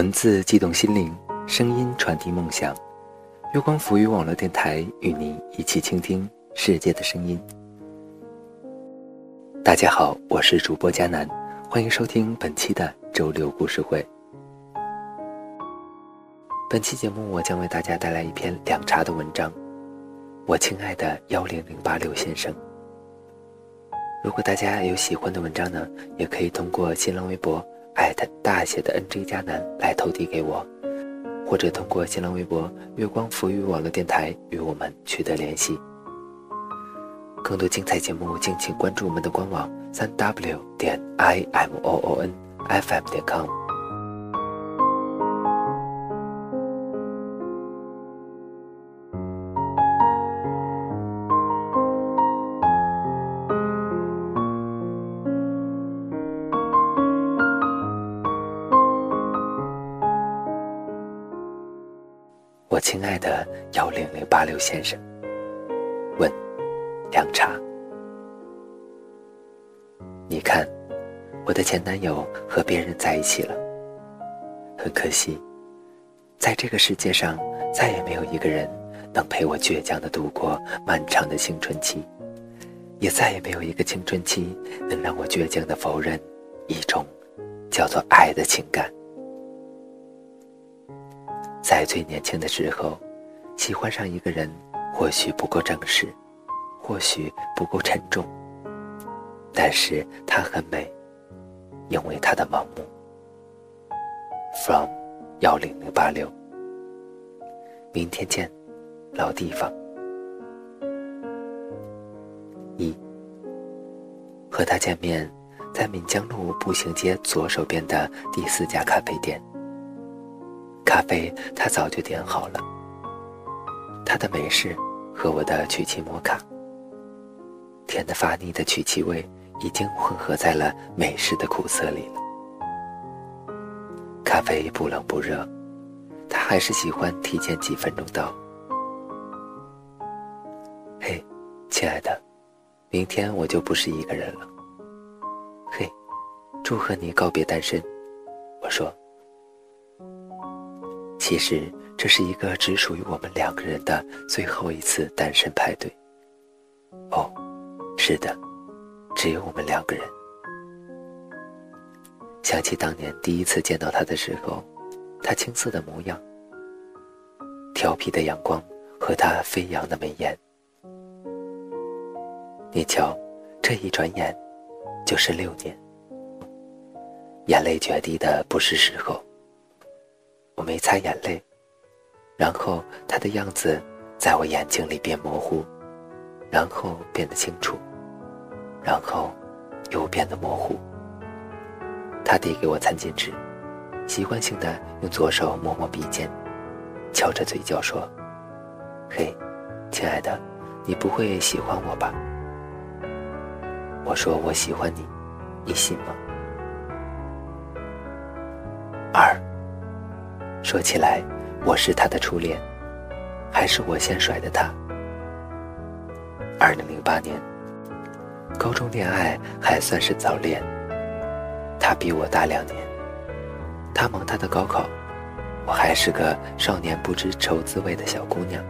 文字激动心灵，声音传递梦想。月光浮语网络电台与您一起倾听世界的声音。大家好，我是主播佳楠，欢迎收听本期的周六故事会。本期节目，我将为大家带来一篇凉茶的文章。我亲爱的幺零零八六先生，如果大家有喜欢的文章呢，也可以通过新浪微博。艾特大写的 NJ 加南来投递给我，或者通过新浪微博“月光浮语网络电台”与我们取得联系。更多精彩节目，敬请关注我们的官网：三 w 点 i m o o n f m 点 com。先生，问：凉茶。你看，我的前男友和别人在一起了。很可惜，在这个世界上，再也没有一个人能陪我倔强的度过漫长的青春期，也再也没有一个青春期能让我倔强的否认一种叫做爱的情感。在最年轻的时候，喜欢上一个人，或许不够正式，或许不够沉重，但是她很美，因为她的盲目。From 幺零零八六，明天见，老地方。一，和他见面，在闽江路步行街左手边的第四家咖啡店。咖啡他早就点好了。他的美式和我的曲奇摩卡，甜的发腻的曲奇味已经混合在了美式的苦涩里了。咖啡不冷不热，他还是喜欢提前几分钟到。嘿，亲爱的，明天我就不是一个人了。嘿，祝贺你告别单身，我说。其实这是一个只属于我们两个人的最后一次单身派对。哦，是的，只有我们两个人。想起当年第一次见到他的时候，他青涩的模样，调皮的阳光和他飞扬的眉眼。你瞧，这一转眼就是六年，眼泪决堤的不是时候。我没擦眼泪，然后他的样子在我眼睛里变模糊，然后变得清楚，然后又变得模糊。他递给我餐巾纸，习惯性的用左手摸摸鼻尖，翘着嘴角说：“嘿，亲爱的，你不会喜欢我吧？”我说：“我喜欢你，你信吗？”二。说起来，我是他的初恋，还是我先甩的他？二零零八年，高中恋爱还算是早恋。他比我大两年，他忙他的高考，我还是个少年不知愁滋味的小姑娘。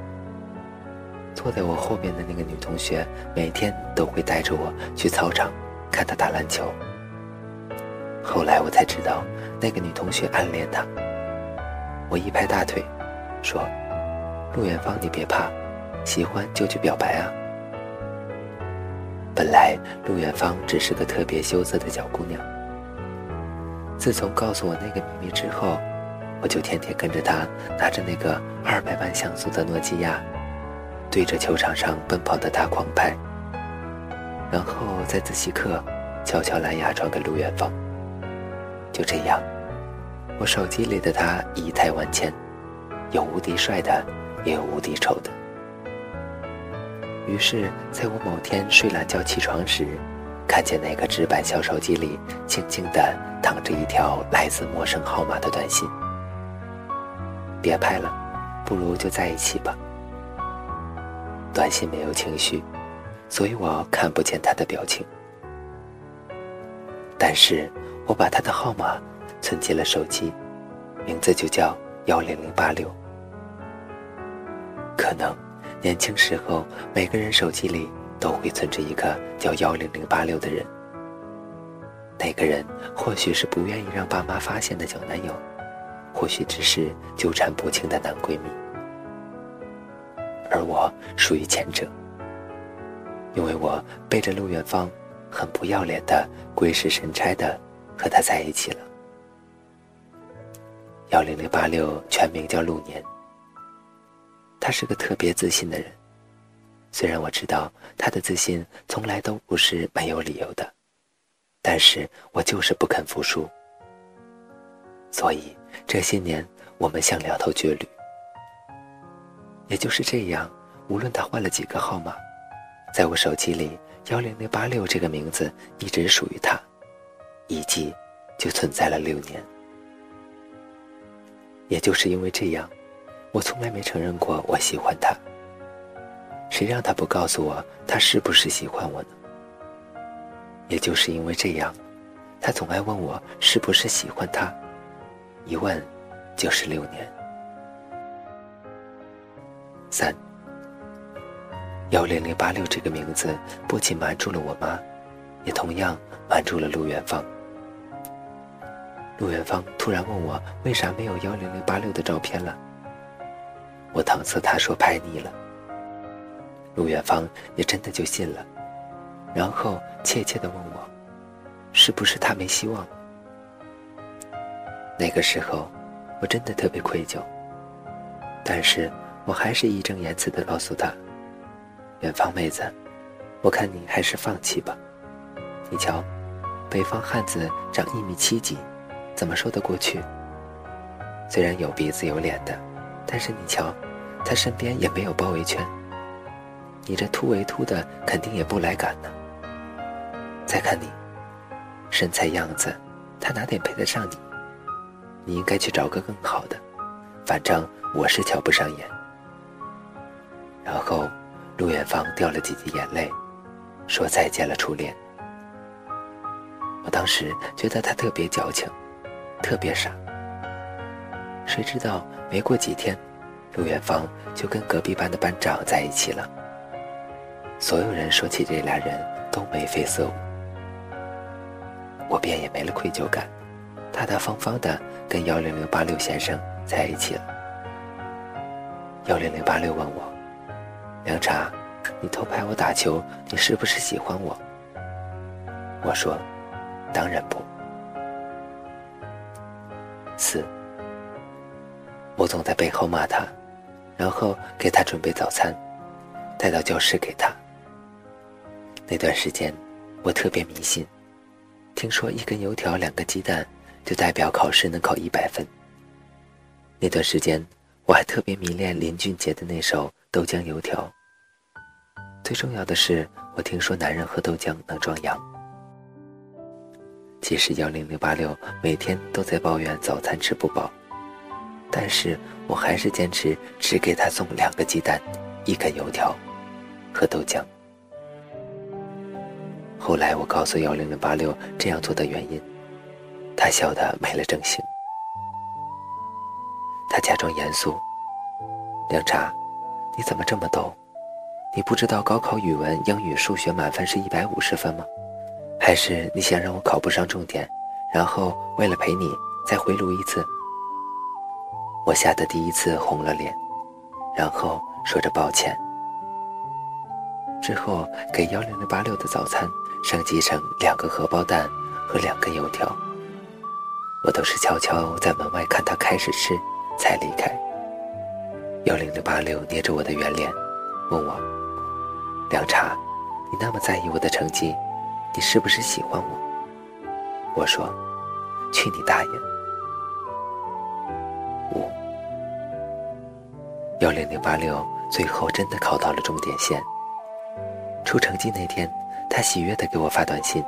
坐在我后面的那个女同学，每天都会带着我去操场看他打篮球。后来我才知道，那个女同学暗恋他。我一拍大腿，说：“陆远芳，你别怕，喜欢就去表白啊。”本来陆远芳只是个特别羞涩的小姑娘。自从告诉我那个秘密之后，我就天天跟着她，拿着那个二百万像素的诺基亚，对着球场上奔跑的他狂拍，然后在自习课悄悄蓝牙传给陆远芳。就这样。我手机里的他仪态万千，有无敌帅的，也有无敌丑的。于是，在我某天睡懒觉起床时，看见那个纸板小手机里静静地躺着一条来自陌生号码的短信：“别拍了，不如就在一起吧。”短信没有情绪，所以我看不见他的表情。但是我把他的号码。存进了手机，名字就叫幺零零八六。可能年轻时候每个人手机里都会存着一个叫幺零零八六的人。那个人或许是不愿意让爸妈发现的小男友，或许只是纠缠不清的男闺蜜。而我属于前者，因为我背着陆远芳，很不要脸的鬼使神差的和他在一起了。幺零零八六全名叫陆年，他是个特别自信的人，虽然我知道他的自信从来都不是没有理由的，但是我就是不肯服输，所以这些年我们像两头倔驴。也就是这样，无论他换了几个号码，在我手机里，幺零零八六这个名字一直属于他，一记就存在了六年。也就是因为这样，我从来没承认过我喜欢他。谁让他不告诉我他是不是喜欢我呢？也就是因为这样，他总爱问我是不是喜欢他，一问就是六年。三幺零零八六这个名字不仅瞒住了我妈，也同样瞒住了陆远芳。陆远方突然问我为啥没有幺零零八六的照片了，我搪塞他说拍腻了。陆远方也真的就信了，然后怯怯的问我，是不是他没希望？那个时候，我真的特别愧疚，但是。我还是义正言辞地告诉他：“远方妹子，我看你还是放弃吧。你瞧，北方汉子长一米七几，怎么说得过去？虽然有鼻子有脸的，但是你瞧，他身边也没有包围圈。你这突围突的，肯定也不来赶呢。再看你，身材样子，他哪点配得上你？你应该去找个更好的。反正我是瞧不上眼。”然后，陆远芳掉了几滴眼泪，说再见了初恋。我当时觉得他特别矫情，特别傻。谁知道没过几天，陆远芳就跟隔壁班的班长在一起了。所有人说起这俩人都眉飞色舞，我便也没了愧疚感，大大方方的跟幺零零八六先生在一起了。幺零零八六问我。凉茶，你偷拍我打球，你是不是喜欢我？我说，当然不。四，我总在背后骂他，然后给他准备早餐，带到教室给他。那段时间，我特别迷信，听说一根油条、两个鸡蛋就代表考试能考一百分。那段时间，我还特别迷恋林俊杰的那首。豆浆油条。最重要的是，我听说男人喝豆浆能壮阳。即使幺零零八六每天都在抱怨早餐吃不饱，但是我还是坚持只给他送两个鸡蛋，一根油条，和豆浆。后来我告诉幺零零八六这样做的原因，他笑得没了正形。他假装严肃，凉茶。你怎么这么逗？你不知道高考语文、英语、数学满分是一百五十分吗？还是你想让我考不上重点，然后为了陪你再回炉一次？我吓得第一次红了脸，然后说着抱歉。之后给幺零零八六的早餐升级成两个荷包蛋和两根油条，我都是悄悄在门外看他开始吃，才离开。幺零零八六捏着我的圆脸，问我：“凉茶，你那么在意我的成绩，你是不是喜欢我？”我说：“去你大爷！”五幺零零八六最后真的考到了终点线。出成绩那天，他喜悦的给我发短信，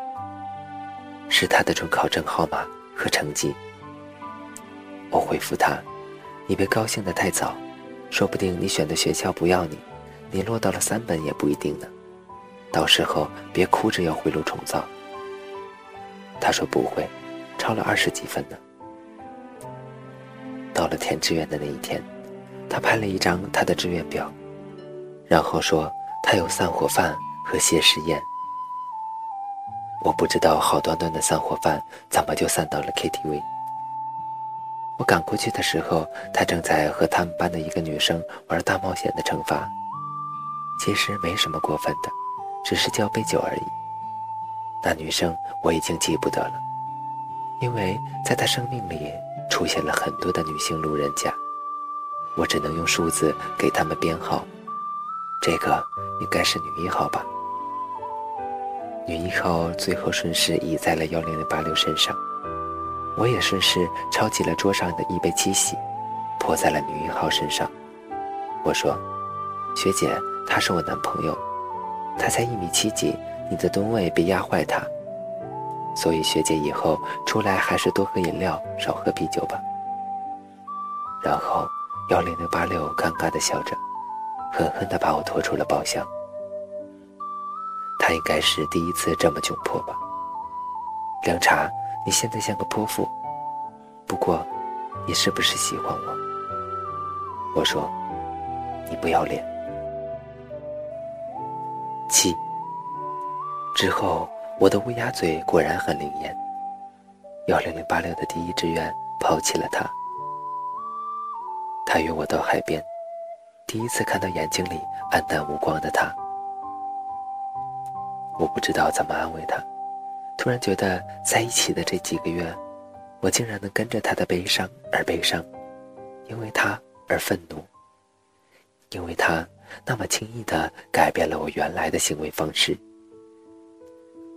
是他的准考证号码和成绩。我回复他：“你别高兴的太早。”说不定你选的学校不要你，你落到了三本也不一定呢。到时候别哭着要回炉重造。他说不会，超了二十几分呢。到了填志愿的那一天，他拍了一张他的志愿表，然后说他有散伙饭和谢师宴。我不知道好端端的散伙饭怎么就散到了 KTV。我赶过去的时候，他正在和他们班的一个女生玩大冒险的惩罚，其实没什么过分的，只是交杯酒而已。那女生我已经记不得了，因为在她生命里出现了很多的女性路人甲，我只能用数字给他们编号。这个应该是女一号吧。女一号最后顺势倚在了幺零零八六身上，我也顺势抄起了桌上的一杯七喜，泼在了女一号身上。我说：“学姐，他是我男朋友，他才一米七几，你的吨位别压坏他。所以学姐以后出来还是多喝饮料，少喝啤酒吧。”然后幺零零八六尴尬的笑着，狠狠地把我拖出了包厢。他应该是第一次这么窘迫吧？凉茶，你现在像个泼妇。不过，你是不是喜欢我？我说，你不要脸。七。之后，我的乌鸦嘴果然很灵验。幺零零八六的第一志愿抛弃了他。他约我到海边，第一次看到眼睛里黯淡无光的他。我不知道怎么安慰他，突然觉得在一起的这几个月，我竟然能跟着他的悲伤而悲伤，因为他而愤怒，因为他那么轻易的改变了我原来的行为方式。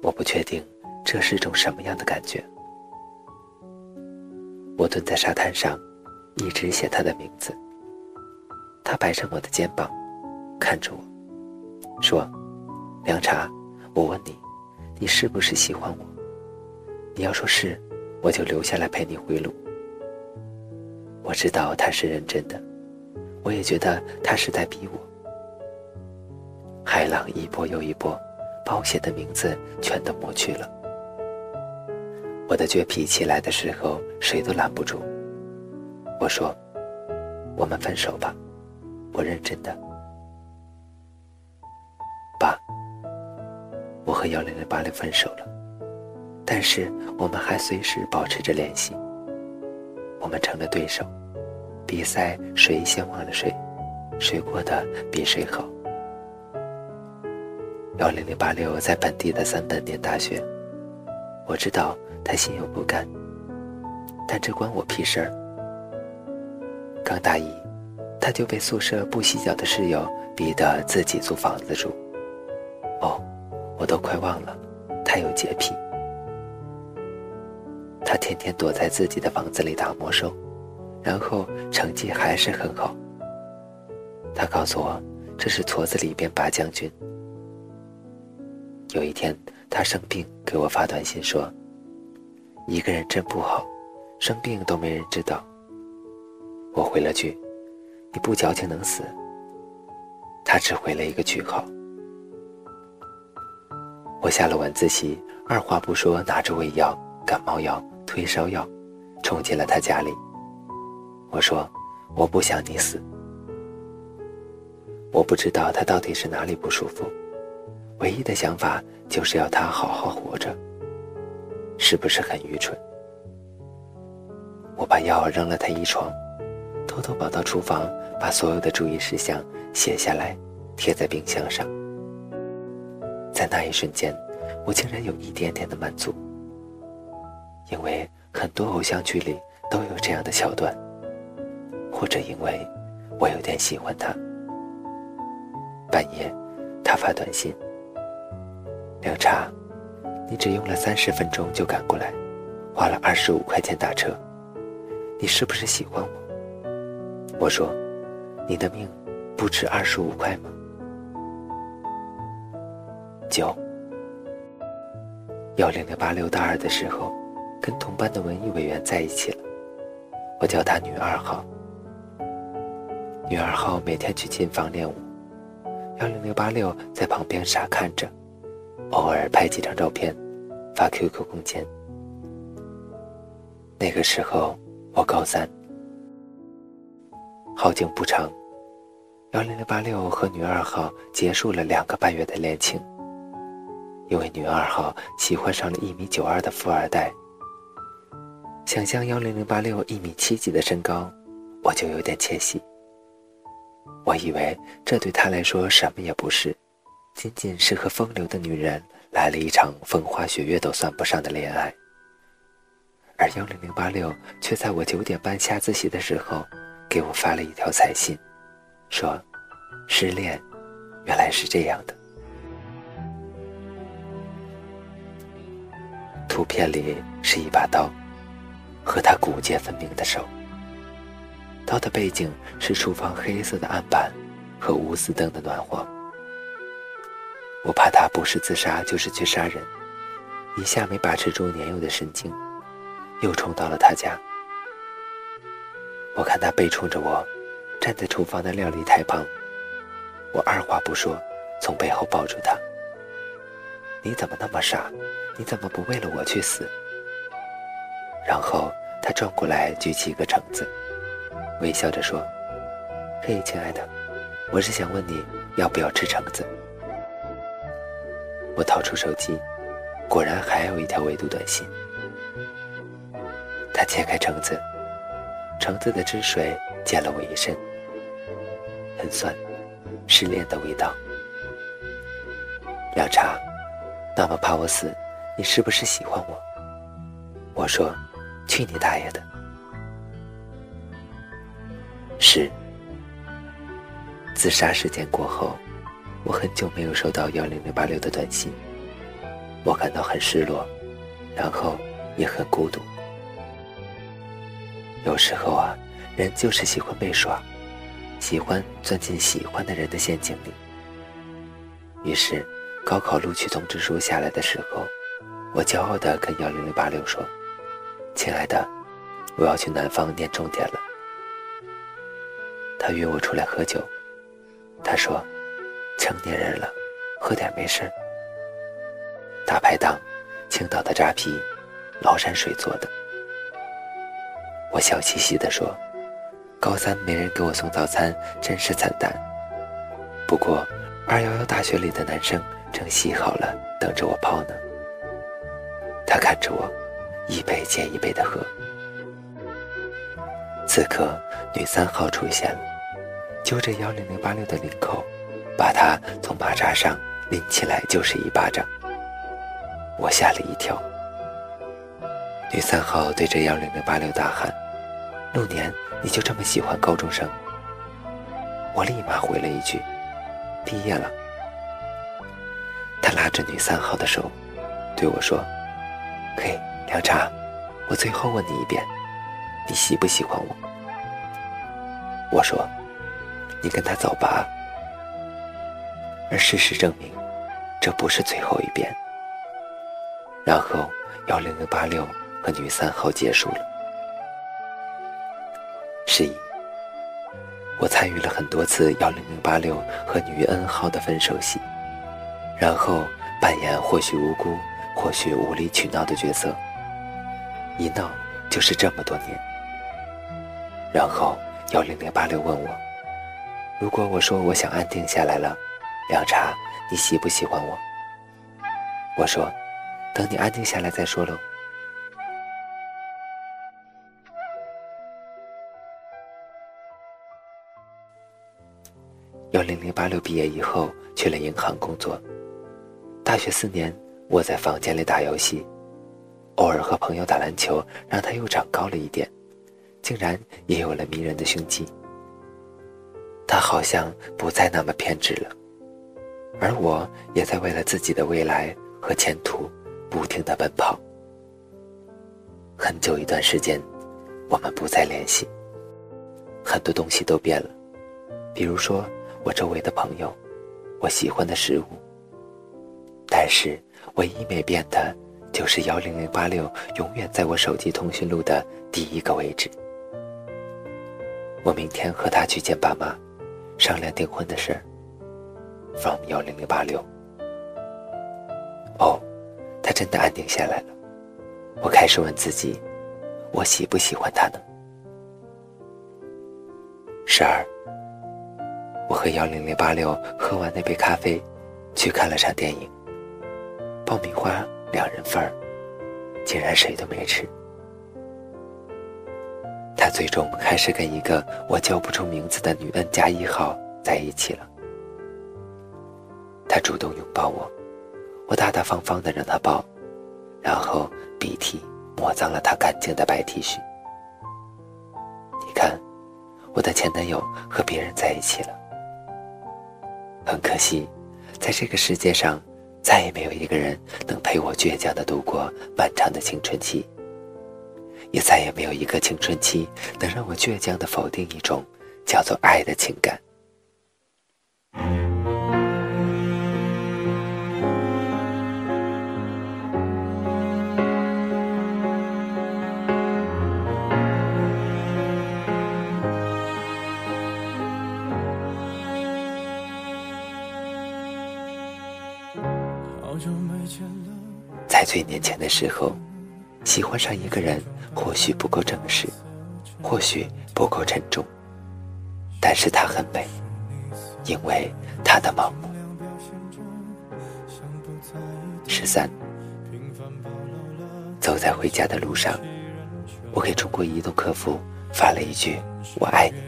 我不确定这是种什么样的感觉。我蹲在沙滩上，一直写他的名字。他摆上我的肩膀，看着我，说：“凉茶。”我问你，你是不是喜欢我？你要说是，我就留下来陪你回路。我知道他是认真的，我也觉得他是在逼我。海浪一波又一波，把我写的名字全都抹去了。我的倔脾气来的时候，谁都拦不住。我说：“我们分手吧，我认真的。”爸。我和幺零零八六分手了，但是我们还随时保持着联系。我们成了对手，比赛谁先忘了谁，谁过得比谁好。幺零零八六在本地的三本念大学，我知道他心有不甘，但这关我屁事儿。刚大一，他就被宿舍不洗脚的室友逼得自己租房子住。哦。我都快忘了，他有洁癖。他天天躲在自己的房子里打魔兽，然后成绩还是很好。他告诉我，这是矬子里边拔将军。有一天，他生病，给我发短信说：“一个人真不好，生病都没人知道。”我回了句：“你不矫情能死。”他只回了一个句号。我下了晚自习，二话不说，拿着胃药、感冒药、退烧药，冲进了他家里。我说：“我不想你死。”我不知道他到底是哪里不舒服，唯一的想法就是要他好好活着。是不是很愚蠢？我把药扔了他一床，偷偷跑到厨房，把所有的注意事项写下来，贴在冰箱上。在那一瞬间，我竟然有一点点的满足，因为很多偶像剧里都有这样的桥段，或者因为我有点喜欢他。半夜，他发短信：“凉茶，你只用了三十分钟就赶过来，花了二十五块钱打车，你是不是喜欢我？”我说：“你的命不值二十五块吗？”九幺零零八六大二的时候，跟同班的文艺委员在一起了。我叫她女二号。女二号每天去琴房练舞，幺零零八六在旁边傻看着，偶尔拍几张照片，发 QQ 空间。那个时候我高三，好景不长，幺零零八六和女二号结束了两个半月的恋情。因为女二号喜欢上了一米九二的富二代。想象幺零零八六一米七几的身高，我就有点窃喜。我以为这对他来说什么也不是，仅仅是和风流的女人来了一场风花雪月都算不上的恋爱。而幺零零八六却在我九点半下自习的时候，给我发了一条彩信，说：“失恋，原来是这样的。”图片里是一把刀，和他骨节分明的手。刀的背景是厨房黑色的案板和钨丝灯的暖黄。我怕他不是自杀就是去杀人，一下没把持住年幼的神经，又冲到了他家。我看他背冲着我，站在厨房的料理台旁。我二话不说，从背后抱住他。你怎么那么傻？你怎么不为了我去死？然后他转过来，举起一个橙子，微笑着说：“嘿，亲爱的，我是想问你要不要吃橙子。”我掏出手机，果然还有一条未读短信。他切开橙子，橙子的汁水溅了我一身，很酸，失恋的味道。凉茶。那么怕我死，你是不是喜欢我？我说：“去你大爷的！”是。自杀事件过后，我很久没有收到幺零零八六的短信，我感到很失落，然后也很孤独。有时候啊，人就是喜欢被耍，喜欢钻进喜欢的人的陷阱里。于是。高考录取通知书下来的时候，我骄傲地跟幺零零八六说：“亲爱的，我要去南方念重点了。”他约我出来喝酒，他说：“成年人了，喝点没事。”大排档，青岛的扎啤，崂山水做的。我笑嘻嘻地说：“高三没人给我送早餐，真是惨淡。不过，二幺幺大学里的男生。”正洗好了，等着我泡呢。他看着我，一杯接一杯的喝。此刻，女三号出现了，揪着幺零零八六的领口，把他从马扎上拎起来就是一巴掌。我吓了一跳。女三号对着幺零零八六大喊：“陆年，你就这么喜欢高中生？”我立马回了一句：“毕业了。”他拉着女三号的手，对我说：“嘿，凉茶，我最后问你一遍，你喜不喜欢我？”我说：“你跟他走吧。”而事实证明，这不是最后一遍。然后幺零零八六和女三号结束了。是以，我参与了很多次幺零零八六和女 N 号的分手戏。然后扮演或许无辜、或许无理取闹的角色，一闹就是这么多年。然后幺零零八六问我，如果我说我想安定下来了，凉茶，你喜不喜欢我？我说，等你安定下来再说喽。幺零零八六毕业以后去了银行工作。大学四年，窝在房间里打游戏，偶尔和朋友打篮球，让他又长高了一点，竟然也有了迷人的胸肌。他好像不再那么偏执了，而我也在为了自己的未来和前途不停的奔跑。很久一段时间，我们不再联系，很多东西都变了，比如说我周围的朋友，我喜欢的食物。但是，唯一没变的，就是幺零零八六永远在我手机通讯录的第一个位置。我明天和他去见爸妈，商量订婚的事儿。From 幺零零八六。哦，他真的安定下来了。我开始问自己，我喜不喜欢他呢？十二，我和幺零零八六喝完那杯咖啡，去看了场电影。爆米花两人份儿，竟然谁都没吃。他最终还是跟一个我叫不出名字的女 N 加一号在一起了。他主动拥抱我，我大大方方的让他抱，然后鼻涕抹脏了他干净的白 T 恤。你看，我的前男友和别人在一起了。很可惜，在这个世界上，再也没有一个人能陪我倔强的度过漫长的青春期。也再也没有一个青春期能让我倔强的否定一种叫做爱的情感。最年轻的时候。喜欢上一个人，或许不够正式，或许不够沉重，但是她很美，因为她的盲目。十三，走在回家的路上，我给中国移动客服发了一句“我爱你”，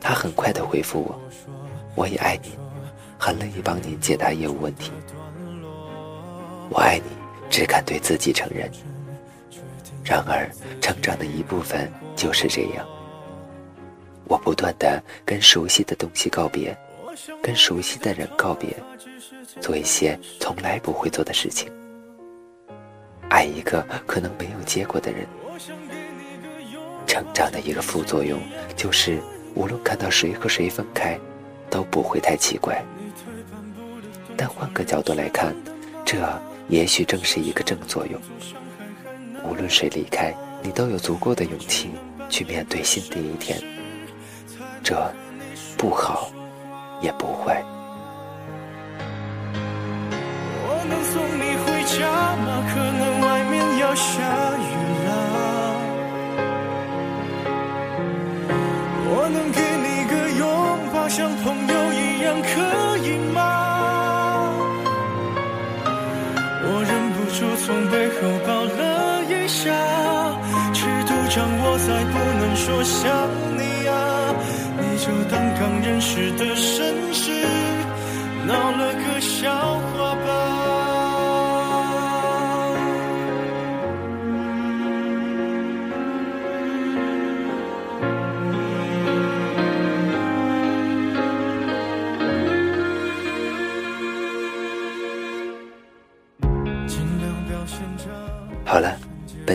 他很快的回复我：“我也爱你，很乐意帮您解答业务问题。”我爱你。只敢对自己承认。然而，成长的一部分就是这样。我不断的跟熟悉的东西告别，跟熟悉的人告别，做一些从来不会做的事情，爱一个可能没有结果的人。成长的一个副作用就是，无论看到谁和谁分开，都不会太奇怪。但换个角度来看，这。也许正是一个正作用。无论谁离开，你都有足够的勇气去面对新的一天。这不好，也不坏。我能送你回家吗？可能外面要下我再不能说想你啊，你就当刚认识的绅士，闹了个笑话。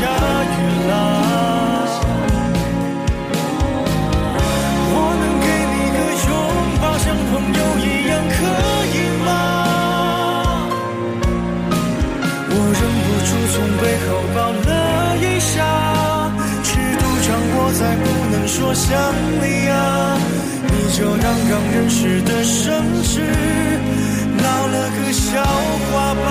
下雨了。我能给你个拥抱，像朋友一样，可以吗？我忍不住从背后抱了一下，尺度掌握在不能说想你啊。你就当刚认识的绅士，闹了个笑话吧。